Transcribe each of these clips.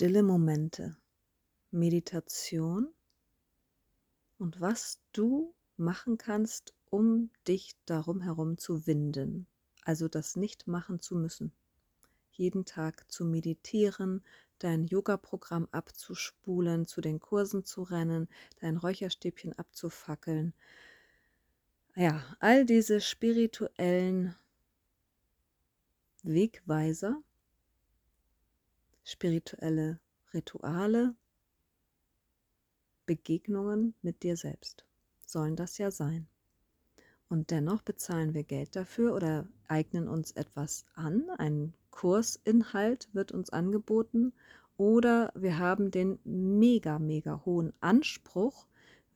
stille Momente, Meditation und was du machen kannst, um dich darum herum zu winden, also das nicht machen zu müssen. Jeden Tag zu meditieren, dein Yoga-Programm abzuspulen, zu den Kursen zu rennen, dein Räucherstäbchen abzufackeln. Ja, all diese spirituellen Wegweiser, spirituelle Rituale, Begegnungen mit dir selbst sollen das ja sein. Und dennoch bezahlen wir Geld dafür oder eignen uns etwas an, ein Kursinhalt wird uns angeboten oder wir haben den mega, mega hohen Anspruch,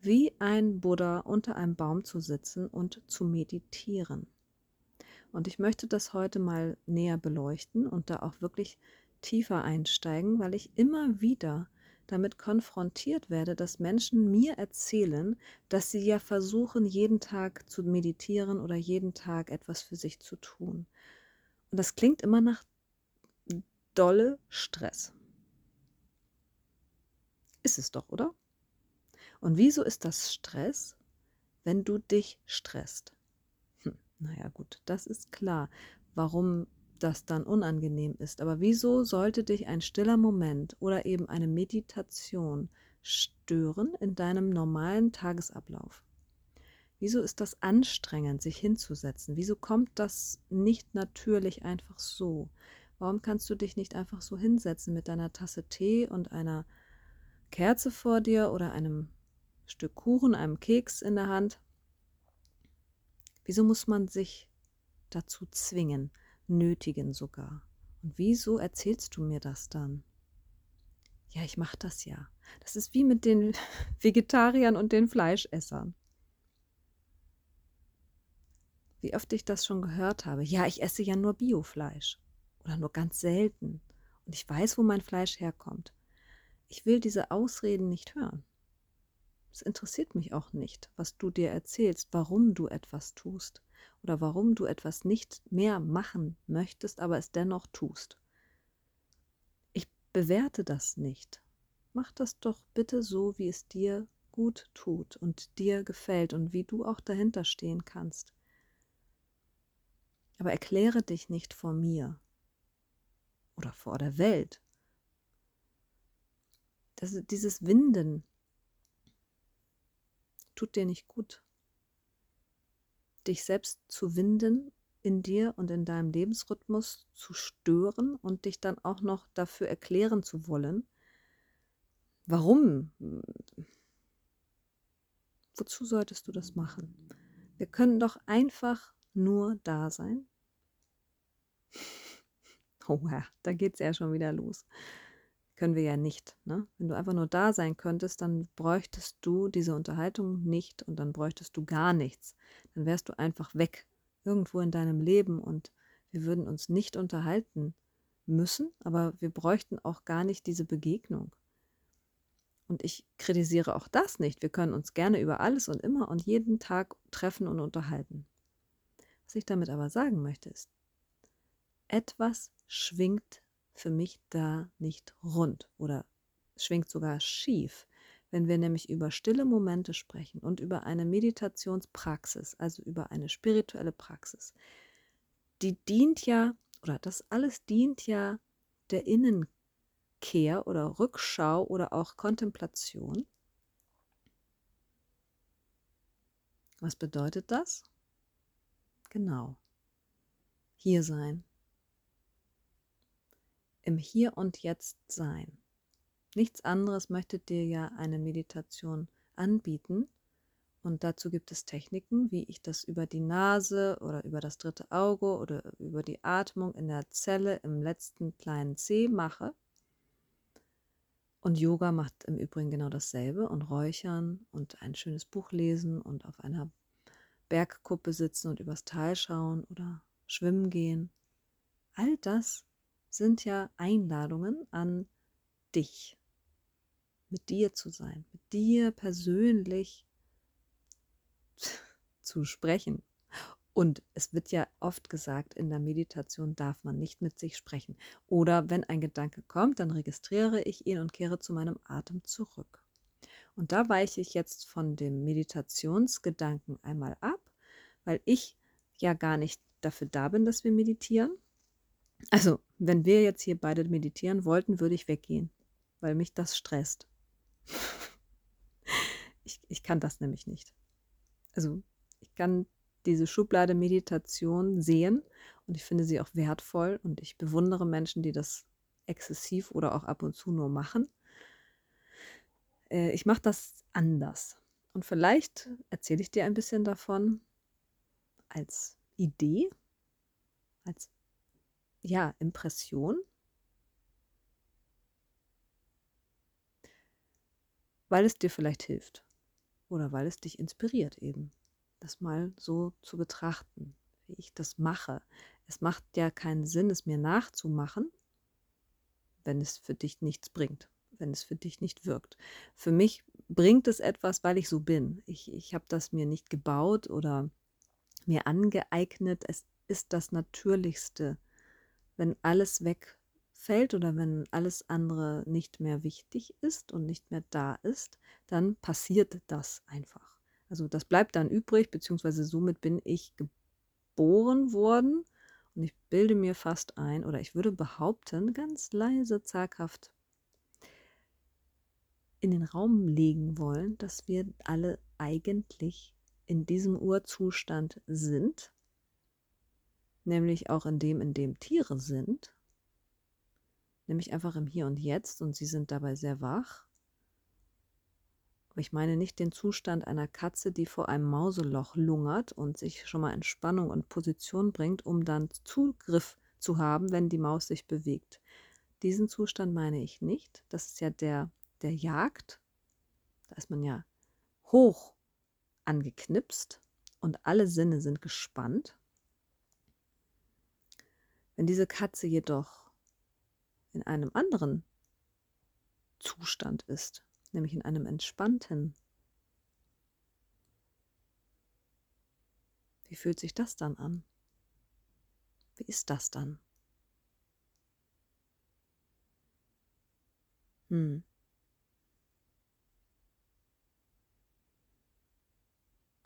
wie ein Buddha unter einem Baum zu sitzen und zu meditieren. Und ich möchte das heute mal näher beleuchten und da auch wirklich tiefer einsteigen, weil ich immer wieder damit konfrontiert werde, dass Menschen mir erzählen, dass sie ja versuchen, jeden Tag zu meditieren oder jeden Tag etwas für sich zu tun. Und das klingt immer nach dolle Stress. Ist es doch, oder? Und wieso ist das Stress, wenn du dich stresst? Hm, naja gut, das ist klar, warum das dann unangenehm ist. Aber wieso sollte dich ein stiller Moment oder eben eine Meditation stören in deinem normalen Tagesablauf? Wieso ist das anstrengend, sich hinzusetzen? Wieso kommt das nicht natürlich einfach so? Warum kannst du dich nicht einfach so hinsetzen mit deiner Tasse Tee und einer Kerze vor dir oder einem Stück Kuchen, einem Keks in der Hand? Wieso muss man sich dazu zwingen, nötigen sogar? Und wieso erzählst du mir das dann? Ja, ich mache das ja. Das ist wie mit den Vegetariern und den Fleischessern. Wie oft ich das schon gehört habe. Ja, ich esse ja nur Biofleisch oder nur ganz selten. Und ich weiß, wo mein Fleisch herkommt. Ich will diese Ausreden nicht hören. Es interessiert mich auch nicht, was du dir erzählst, warum du etwas tust oder warum du etwas nicht mehr machen möchtest, aber es dennoch tust. Ich bewerte das nicht. Mach das doch bitte so, wie es dir gut tut und dir gefällt und wie du auch dahinter stehen kannst. Aber erkläre dich nicht vor mir oder vor der Welt. Das, dieses Winden tut dir nicht gut. Dich selbst zu winden in dir und in deinem Lebensrhythmus zu stören und dich dann auch noch dafür erklären zu wollen, warum? Wozu solltest du das machen? Wir können doch einfach nur da sein Oh ja, da geht es ja schon wieder los. Können wir ja nicht. Ne? Wenn du einfach nur da sein könntest, dann bräuchtest du diese Unterhaltung nicht und dann bräuchtest du gar nichts. Dann wärst du einfach weg, irgendwo in deinem Leben und wir würden uns nicht unterhalten müssen, aber wir bräuchten auch gar nicht diese Begegnung. Und ich kritisiere auch das nicht. Wir können uns gerne über alles und immer und jeden Tag treffen und unterhalten. Was ich damit aber sagen möchte, ist, etwas schwingt für mich da nicht rund oder schwingt sogar schief. Wenn wir nämlich über stille Momente sprechen und über eine Meditationspraxis, also über eine spirituelle Praxis, die dient ja, oder das alles dient ja der Innenkehr oder Rückschau oder auch Kontemplation. Was bedeutet das? Genau. Hier sein, im Hier und Jetzt sein. Nichts anderes möchte dir ja eine Meditation anbieten. Und dazu gibt es Techniken, wie ich das über die Nase oder über das dritte Auge oder über die Atmung in der Zelle im letzten kleinen C mache. Und Yoga macht im Übrigen genau dasselbe und räuchern und ein schönes Buch lesen und auf einer Bergkuppe sitzen und übers Tal schauen oder schwimmen gehen. All das sind ja Einladungen an dich, mit dir zu sein, mit dir persönlich zu sprechen. Und es wird ja oft gesagt, in der Meditation darf man nicht mit sich sprechen. Oder wenn ein Gedanke kommt, dann registriere ich ihn und kehre zu meinem Atem zurück. Und da weiche ich jetzt von dem Meditationsgedanken einmal ab, weil ich ja gar nicht dafür da bin, dass wir meditieren. Also, wenn wir jetzt hier beide meditieren wollten, würde ich weggehen, weil mich das stresst. ich, ich kann das nämlich nicht. Also, ich kann diese Schublade Meditation sehen und ich finde sie auch wertvoll und ich bewundere Menschen, die das exzessiv oder auch ab und zu nur machen. Äh, ich mache das anders. Und vielleicht erzähle ich dir ein bisschen davon als Idee, als ja, Impression. Weil es dir vielleicht hilft oder weil es dich inspiriert eben das mal so zu betrachten, wie ich das mache. Es macht ja keinen Sinn, es mir nachzumachen, wenn es für dich nichts bringt, wenn es für dich nicht wirkt. Für mich bringt es etwas, weil ich so bin. Ich, ich habe das mir nicht gebaut oder mir angeeignet. Es ist das Natürlichste. Wenn alles wegfällt oder wenn alles andere nicht mehr wichtig ist und nicht mehr da ist, dann passiert das einfach. Also das bleibt dann übrig, beziehungsweise somit bin ich geboren worden. Und ich bilde mir fast ein, oder ich würde behaupten, ganz leise, zaghaft in den Raum legen wollen, dass wir alle eigentlich in diesem Urzustand sind, nämlich auch in dem, in dem Tiere sind, nämlich einfach im Hier und Jetzt und sie sind dabei sehr wach ich meine nicht den Zustand einer Katze, die vor einem Mauseloch lungert und sich schon mal in Spannung und Position bringt, um dann Zugriff zu haben, wenn die Maus sich bewegt. Diesen Zustand meine ich nicht. Das ist ja der der Jagd. Da ist man ja hoch angeknipst und alle Sinne sind gespannt. Wenn diese Katze jedoch in einem anderen Zustand ist, nämlich in einem entspannten. Wie fühlt sich das dann an? Wie ist das dann? Hm.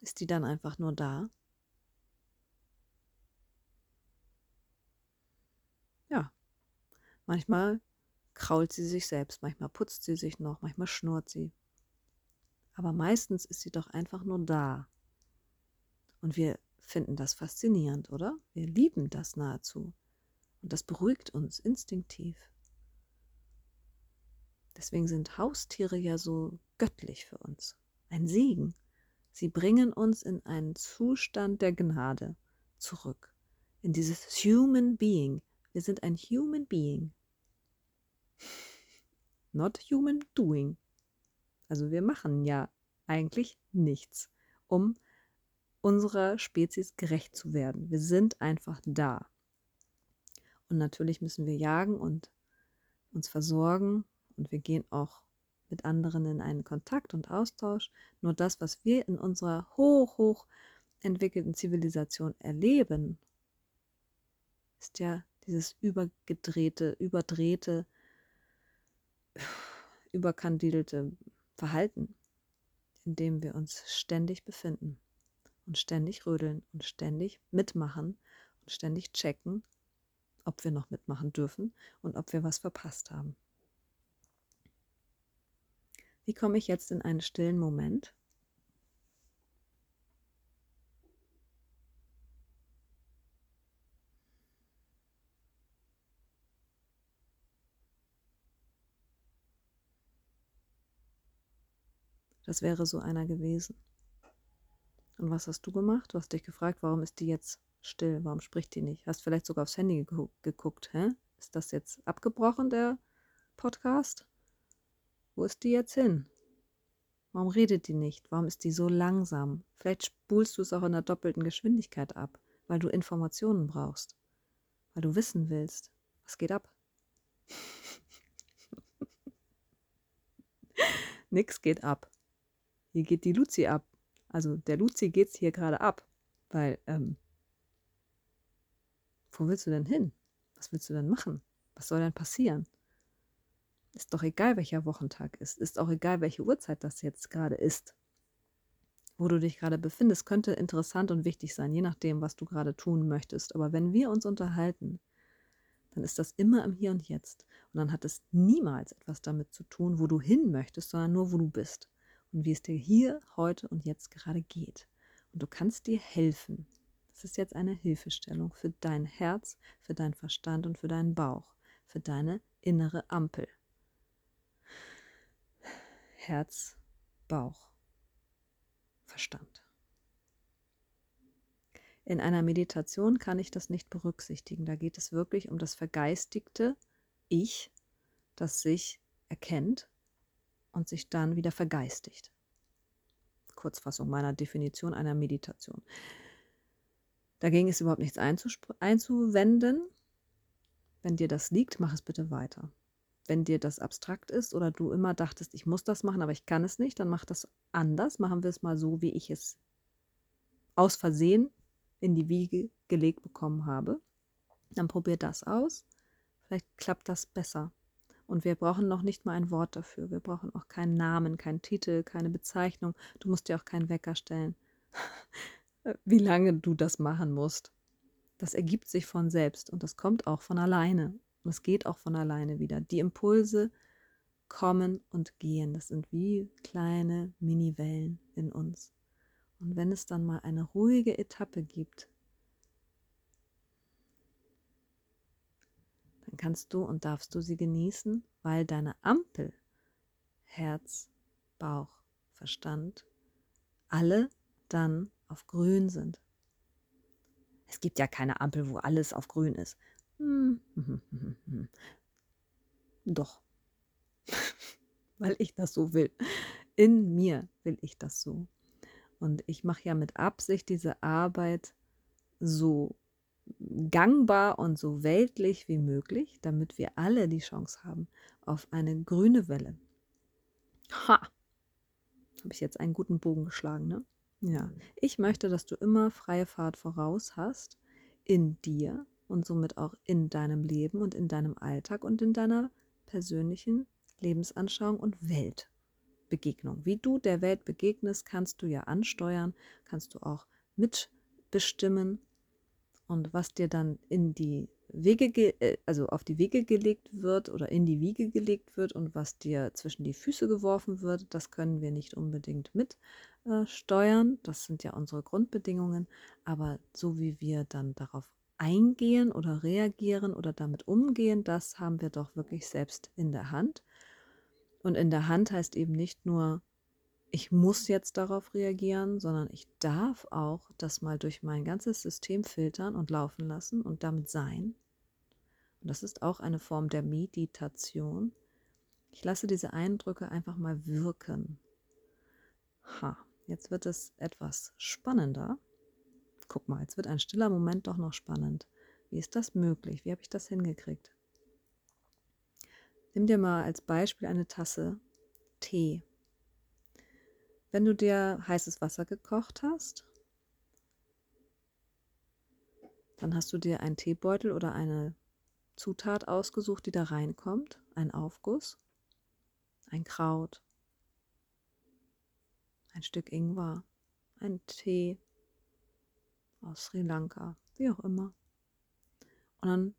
Ist die dann einfach nur da? Ja, manchmal krault sie sich selbst, manchmal putzt sie sich noch, manchmal schnurrt sie. Aber meistens ist sie doch einfach nur da. Und wir finden das faszinierend, oder? Wir lieben das nahezu. Und das beruhigt uns instinktiv. Deswegen sind Haustiere ja so göttlich für uns. Ein Segen. Sie bringen uns in einen Zustand der Gnade zurück. In dieses Human Being. Wir sind ein Human Being. Not human doing. Also wir machen ja eigentlich nichts, um unserer Spezies gerecht zu werden. Wir sind einfach da. Und natürlich müssen wir jagen und uns versorgen und wir gehen auch mit anderen in einen Kontakt und Austausch. Nur das, was wir in unserer hoch, hoch entwickelten Zivilisation erleben, ist ja dieses übergedrehte, überdrehte, überkandidelte Verhalten, in dem wir uns ständig befinden und ständig rödeln und ständig mitmachen und ständig checken, ob wir noch mitmachen dürfen und ob wir was verpasst haben. Wie komme ich jetzt in einen stillen Moment? Das wäre so einer gewesen. Und was hast du gemacht? Du hast dich gefragt, warum ist die jetzt still? Warum spricht die nicht? Hast vielleicht sogar aufs Handy geguckt. Hä? Ist das jetzt abgebrochen, der Podcast? Wo ist die jetzt hin? Warum redet die nicht? Warum ist die so langsam? Vielleicht spulst du es auch in der doppelten Geschwindigkeit ab, weil du Informationen brauchst, weil du wissen willst. Was geht ab? Nix geht ab hier geht die Luzi ab. Also der Luzi geht es hier gerade ab, weil ähm, Wo willst du denn hin? Was willst du denn machen? Was soll denn passieren? Ist doch egal, welcher Wochentag ist. Ist auch egal, welche Uhrzeit das jetzt gerade ist. Wo du dich gerade befindest, könnte interessant und wichtig sein, je nachdem, was du gerade tun möchtest. Aber wenn wir uns unterhalten, dann ist das immer im Hier und Jetzt. Und dann hat es niemals etwas damit zu tun, wo du hin möchtest, sondern nur, wo du bist. Und wie es dir hier, heute und jetzt gerade geht. Und du kannst dir helfen. Das ist jetzt eine Hilfestellung für dein Herz, für deinen Verstand und für deinen Bauch, für deine innere Ampel. Herz, Bauch, Verstand. In einer Meditation kann ich das nicht berücksichtigen. Da geht es wirklich um das vergeistigte Ich, das sich erkennt und sich dann wieder vergeistigt. Kurzfassung meiner Definition einer Meditation. Dagegen ist überhaupt nichts einzuwenden. Wenn dir das liegt, mach es bitte weiter. Wenn dir das abstrakt ist oder du immer dachtest, ich muss das machen, aber ich kann es nicht, dann mach das anders. Machen wir es mal so, wie ich es aus Versehen in die Wiege gelegt bekommen habe. Dann probier das aus. Vielleicht klappt das besser. Und wir brauchen noch nicht mal ein Wort dafür. Wir brauchen auch keinen Namen, keinen Titel, keine Bezeichnung. Du musst dir auch keinen Wecker stellen. Wie lange du das machen musst. Das ergibt sich von selbst und das kommt auch von alleine. Und es geht auch von alleine wieder. Die Impulse kommen und gehen. Das sind wie kleine Mini-Wellen in uns. Und wenn es dann mal eine ruhige Etappe gibt, kannst du und darfst du sie genießen, weil deine Ampel, Herz, Bauch, Verstand, alle dann auf grün sind. Es gibt ja keine Ampel, wo alles auf grün ist. Hm, Doch, weil ich das so will. In mir will ich das so. Und ich mache ja mit Absicht diese Arbeit so gangbar und so weltlich wie möglich, damit wir alle die Chance haben auf eine grüne Welle. Ha! Habe ich jetzt einen guten Bogen geschlagen, ne? Ja. Ich möchte, dass du immer freie Fahrt voraus hast in dir und somit auch in deinem Leben und in deinem Alltag und in deiner persönlichen Lebensanschauung und Welt. Begegnung. Wie du der Welt begegnest, kannst du ja ansteuern, kannst du auch mitbestimmen. Und was dir dann in die Wege, äh, also auf die Wege gelegt wird oder in die Wiege gelegt wird und was dir zwischen die Füße geworfen wird, das können wir nicht unbedingt mitsteuern. Äh, das sind ja unsere Grundbedingungen. Aber so wie wir dann darauf eingehen oder reagieren oder damit umgehen, das haben wir doch wirklich selbst in der Hand. Und in der Hand heißt eben nicht nur, ich muss jetzt darauf reagieren, sondern ich darf auch das mal durch mein ganzes System filtern und laufen lassen und damit sein. Und das ist auch eine Form der Meditation. Ich lasse diese Eindrücke einfach mal wirken. Ha, jetzt wird es etwas spannender. Guck mal, jetzt wird ein stiller Moment doch noch spannend. Wie ist das möglich? Wie habe ich das hingekriegt? Nimm dir mal als Beispiel eine Tasse Tee. Wenn du dir heißes Wasser gekocht hast, dann hast du dir einen Teebeutel oder eine Zutat ausgesucht, die da reinkommt, ein Aufguss, ein Kraut, ein Stück Ingwer, ein Tee aus Sri Lanka, wie auch immer. Und dann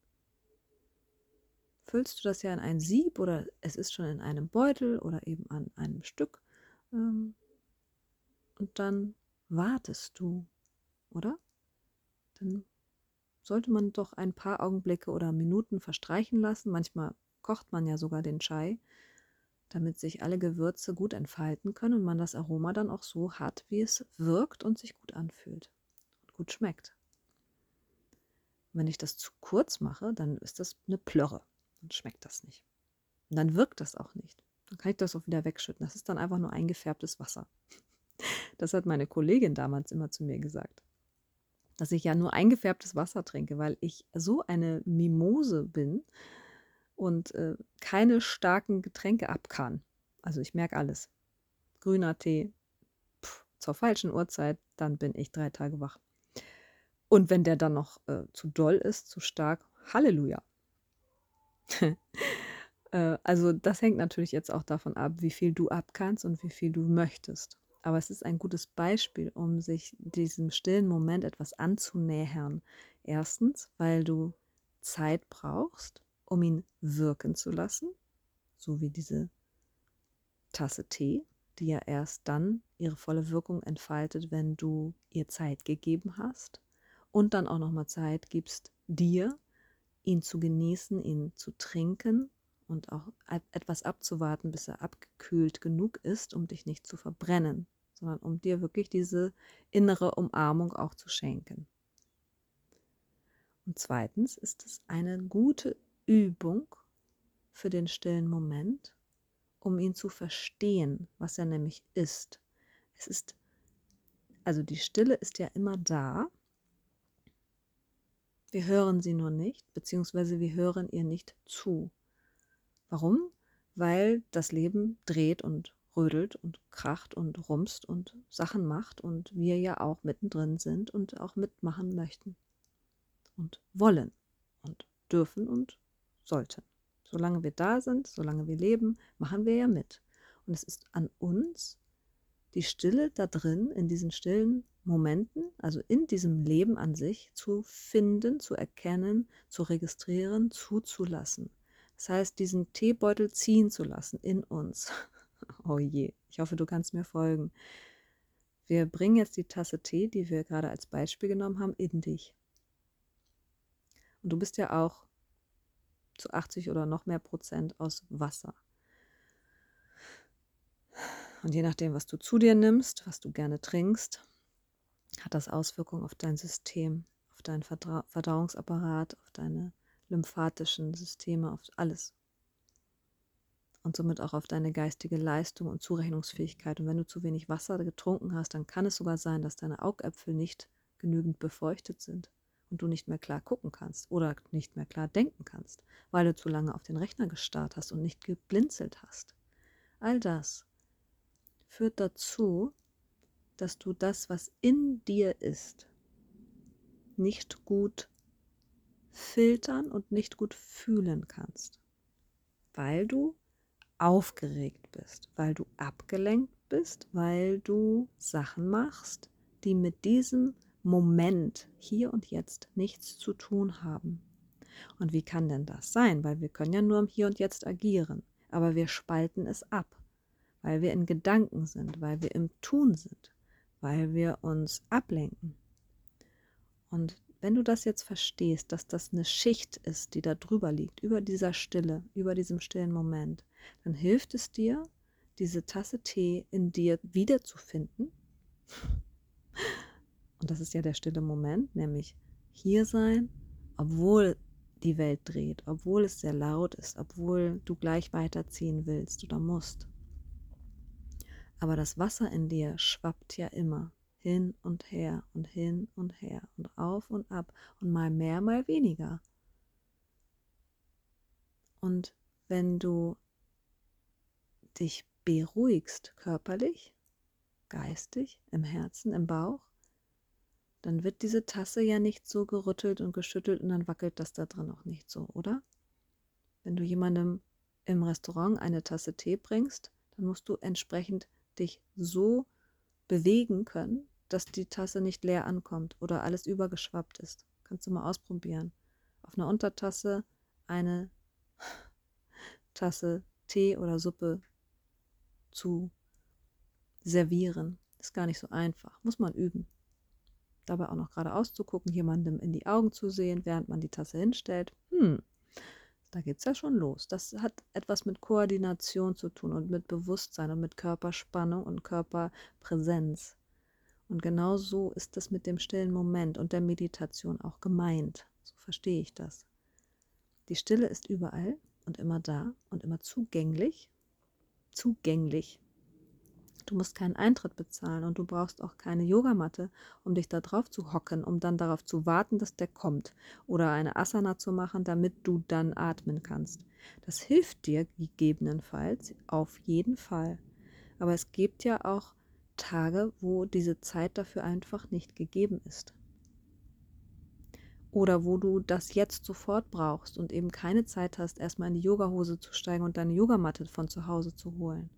füllst du das ja in ein Sieb oder es ist schon in einem Beutel oder eben an einem Stück. Ähm, und dann wartest du, oder? Dann sollte man doch ein paar Augenblicke oder Minuten verstreichen lassen. Manchmal kocht man ja sogar den Chai, damit sich alle Gewürze gut entfalten können und man das Aroma dann auch so hat, wie es wirkt und sich gut anfühlt und gut schmeckt. wenn ich das zu kurz mache, dann ist das eine Plörre. Dann schmeckt das nicht. Und dann wirkt das auch nicht. Dann kann ich das auch wieder wegschütten. Das ist dann einfach nur eingefärbtes Wasser. Das hat meine Kollegin damals immer zu mir gesagt. Dass ich ja nur eingefärbtes Wasser trinke, weil ich so eine Mimose bin und äh, keine starken Getränke ab kann. Also ich merke alles. Grüner Tee, pff, zur falschen Uhrzeit, dann bin ich drei Tage wach. Und wenn der dann noch äh, zu doll ist, zu stark, Halleluja. äh, also das hängt natürlich jetzt auch davon ab, wie viel du abkannst und wie viel du möchtest. Aber es ist ein gutes Beispiel, um sich diesem stillen Moment etwas anzunähern. Erstens, weil du Zeit brauchst, um ihn wirken zu lassen, so wie diese Tasse Tee, die ja erst dann ihre volle Wirkung entfaltet, wenn du ihr Zeit gegeben hast und dann auch nochmal Zeit gibst, dir ihn zu genießen, ihn zu trinken und auch etwas abzuwarten, bis er abgekühlt genug ist, um dich nicht zu verbrennen, sondern um dir wirklich diese innere Umarmung auch zu schenken. Und zweitens ist es eine gute Übung für den stillen Moment, um ihn zu verstehen, was er nämlich ist. Es ist, also die Stille ist ja immer da. Wir hören sie nur nicht, beziehungsweise wir hören ihr nicht zu. Warum? Weil das Leben dreht und rödelt und kracht und rumst und Sachen macht und wir ja auch mittendrin sind und auch mitmachen möchten und wollen und dürfen und sollten. Solange wir da sind, solange wir leben, machen wir ja mit. Und es ist an uns, die Stille da drin, in diesen stillen Momenten, also in diesem Leben an sich, zu finden, zu erkennen, zu registrieren, zuzulassen. Das heißt, diesen Teebeutel ziehen zu lassen in uns. Oh je, ich hoffe, du kannst mir folgen. Wir bringen jetzt die Tasse Tee, die wir gerade als Beispiel genommen haben, in dich. Und du bist ja auch zu 80 oder noch mehr Prozent aus Wasser. Und je nachdem, was du zu dir nimmst, was du gerne trinkst, hat das Auswirkungen auf dein System, auf deinen Verdauungsapparat, auf deine lymphatischen Systeme, auf alles. Und somit auch auf deine geistige Leistung und Zurechnungsfähigkeit. Und wenn du zu wenig Wasser getrunken hast, dann kann es sogar sein, dass deine Augäpfel nicht genügend befeuchtet sind und du nicht mehr klar gucken kannst oder nicht mehr klar denken kannst, weil du zu lange auf den Rechner gestarrt hast und nicht geblinzelt hast. All das führt dazu, dass du das, was in dir ist, nicht gut filtern und nicht gut fühlen kannst, weil du aufgeregt bist, weil du abgelenkt bist, weil du Sachen machst, die mit diesem Moment, hier und jetzt nichts zu tun haben. Und wie kann denn das sein? Weil wir können ja nur im Hier und Jetzt agieren, aber wir spalten es ab, weil wir in Gedanken sind, weil wir im Tun sind, weil wir uns ablenken. Und wenn du das jetzt verstehst, dass das eine Schicht ist, die da drüber liegt, über dieser Stille, über diesem stillen Moment, dann hilft es dir, diese Tasse Tee in dir wiederzufinden und das ist ja der stille Moment, nämlich hier sein, obwohl die Welt dreht, obwohl es sehr laut ist, obwohl du gleich weiterziehen willst oder musst. Aber das Wasser in dir schwappt ja immer hin und her und hin und her und auf und ab und mal mehr, mal weniger. Und wenn du dich beruhigst körperlich, geistig, im Herzen, im Bauch, dann wird diese Tasse ja nicht so gerüttelt und geschüttelt und dann wackelt das da drin auch nicht so, oder? Wenn du jemandem im Restaurant eine Tasse Tee bringst, dann musst du entsprechend dich so bewegen können, dass die Tasse nicht leer ankommt oder alles übergeschwappt ist. Kannst du mal ausprobieren. Auf einer Untertasse eine Tasse Tee oder Suppe zu servieren. Ist gar nicht so einfach. Muss man üben dabei auch noch geradeaus zu gucken, jemandem in die Augen zu sehen, während man die Tasse hinstellt. Hm, da geht es ja schon los. Das hat etwas mit Koordination zu tun und mit Bewusstsein und mit Körperspannung und Körperpräsenz. Und genau so ist es mit dem stillen Moment und der Meditation auch gemeint. So verstehe ich das. Die Stille ist überall und immer da und immer zugänglich. Zugänglich. Du musst keinen Eintritt bezahlen und du brauchst auch keine Yogamatte, um dich da drauf zu hocken, um dann darauf zu warten, dass der kommt. Oder eine Asana zu machen, damit du dann atmen kannst. Das hilft dir gegebenenfalls auf jeden Fall. Aber es gibt ja auch Tage, wo diese Zeit dafür einfach nicht gegeben ist. oder wo du das jetzt sofort brauchst und eben keine Zeit hast, erstmal in die Yogahose zu steigen und deine Yogamatte von zu Hause zu holen.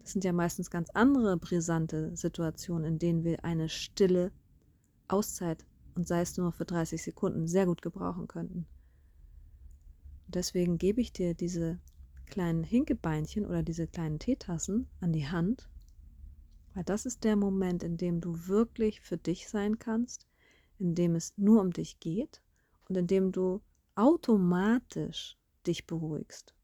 Das sind ja meistens ganz andere brisante Situationen, in denen wir eine stille Auszeit und sei es nur für 30 Sekunden sehr gut gebrauchen könnten. Und deswegen gebe ich dir diese kleinen Hinkebeinchen oder diese kleinen Teetassen an die Hand, weil das ist der Moment, in dem du wirklich für dich sein kannst, in dem es nur um dich geht und in dem du automatisch dich beruhigst.